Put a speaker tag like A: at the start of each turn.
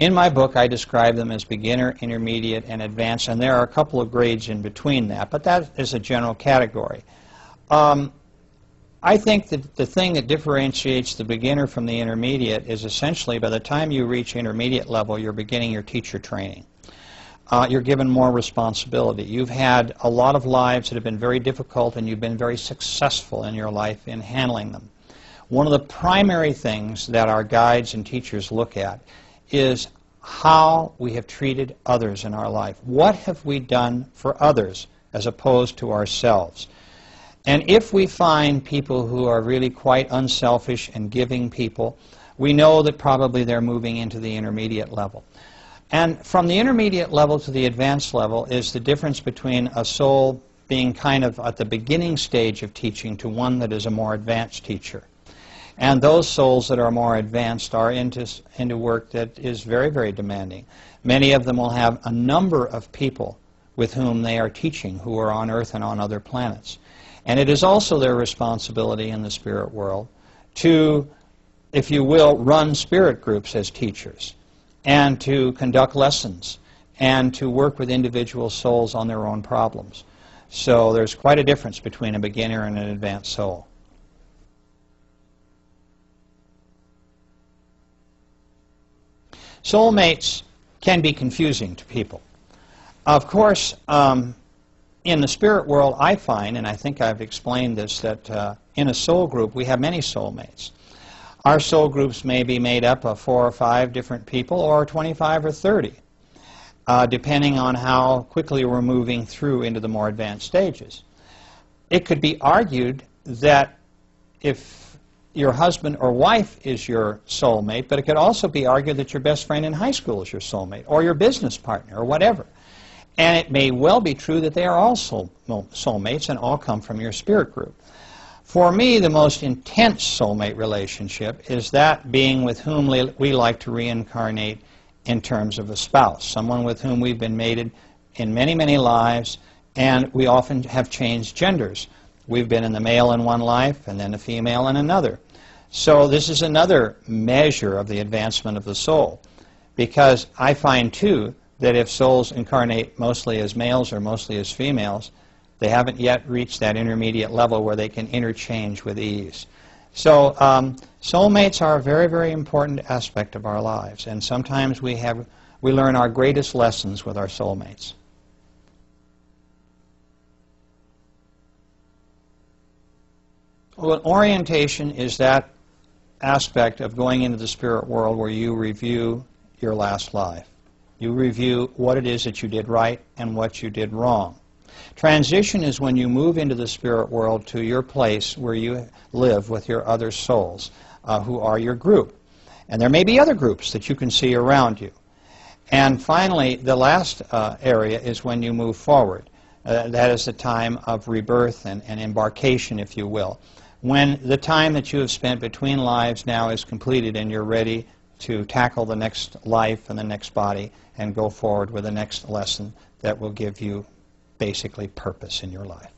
A: In my book, I describe them as beginner, intermediate, and advanced, and there are a couple of grades in between that, but that is a general category. Um, I think that the thing that differentiates the beginner from the intermediate is essentially by the time you reach intermediate level, you're beginning your teacher training. Uh, you're given more responsibility. You've had a lot of lives that have been very difficult, and you've been very successful in your life in handling them. One of the primary things that our guides and teachers look at is how we have treated others in our life. What have we done for others as opposed to ourselves? And if we find people who are really quite unselfish and giving people, we know that probably they're moving into the intermediate level. And from the intermediate level to the advanced level is the difference between a soul being kind of at the beginning stage of teaching to one that is a more advanced teacher. And those souls that are more advanced are into, into work that is very, very demanding. Many of them will have a number of people with whom they are teaching who are on Earth and on other planets. And it is also their responsibility in the spirit world to, if you will, run spirit groups as teachers and to conduct lessons and to work with individual souls on their own problems. So there's quite a difference between a beginner and an advanced soul. Soulmates can be confusing to people. Of course, um, in the spirit world, I find, and I think I've explained this, that uh, in a soul group we have many soulmates. Our soul groups may be made up of four or five different people, or 25 or 30, uh, depending on how quickly we're moving through into the more advanced stages. It could be argued that if your husband or wife is your soulmate, but it could also be argued that your best friend in high school is your soulmate, or your business partner, or whatever. And it may well be true that they are all soul, soulmates and all come from your spirit group. For me, the most intense soulmate relationship is that being with whom we like to reincarnate in terms of a spouse, someone with whom we've been mated in many, many lives, and we often have changed genders. We've been in the male in one life and then the female in another. So this is another measure of the advancement of the soul. Because I find, too, that if souls incarnate mostly as males or mostly as females, they haven't yet reached that intermediate level where they can interchange with ease. So um, soulmates are a very, very important aspect of our lives. And sometimes we, have, we learn our greatest lessons with our soulmates. Well, orientation is that aspect of going into the spirit world where you review your last life. You review what it is that you did right and what you did wrong. Transition is when you move into the spirit world to your place where you live with your other souls uh, who are your group. And there may be other groups that you can see around you. And finally, the last uh, area is when you move forward. Uh, that is the time of rebirth and, and embarkation, if you will when the time that you have spent between lives now is completed and you're ready to tackle the next life and the next body and go forward with the next lesson that will give you basically purpose in your life.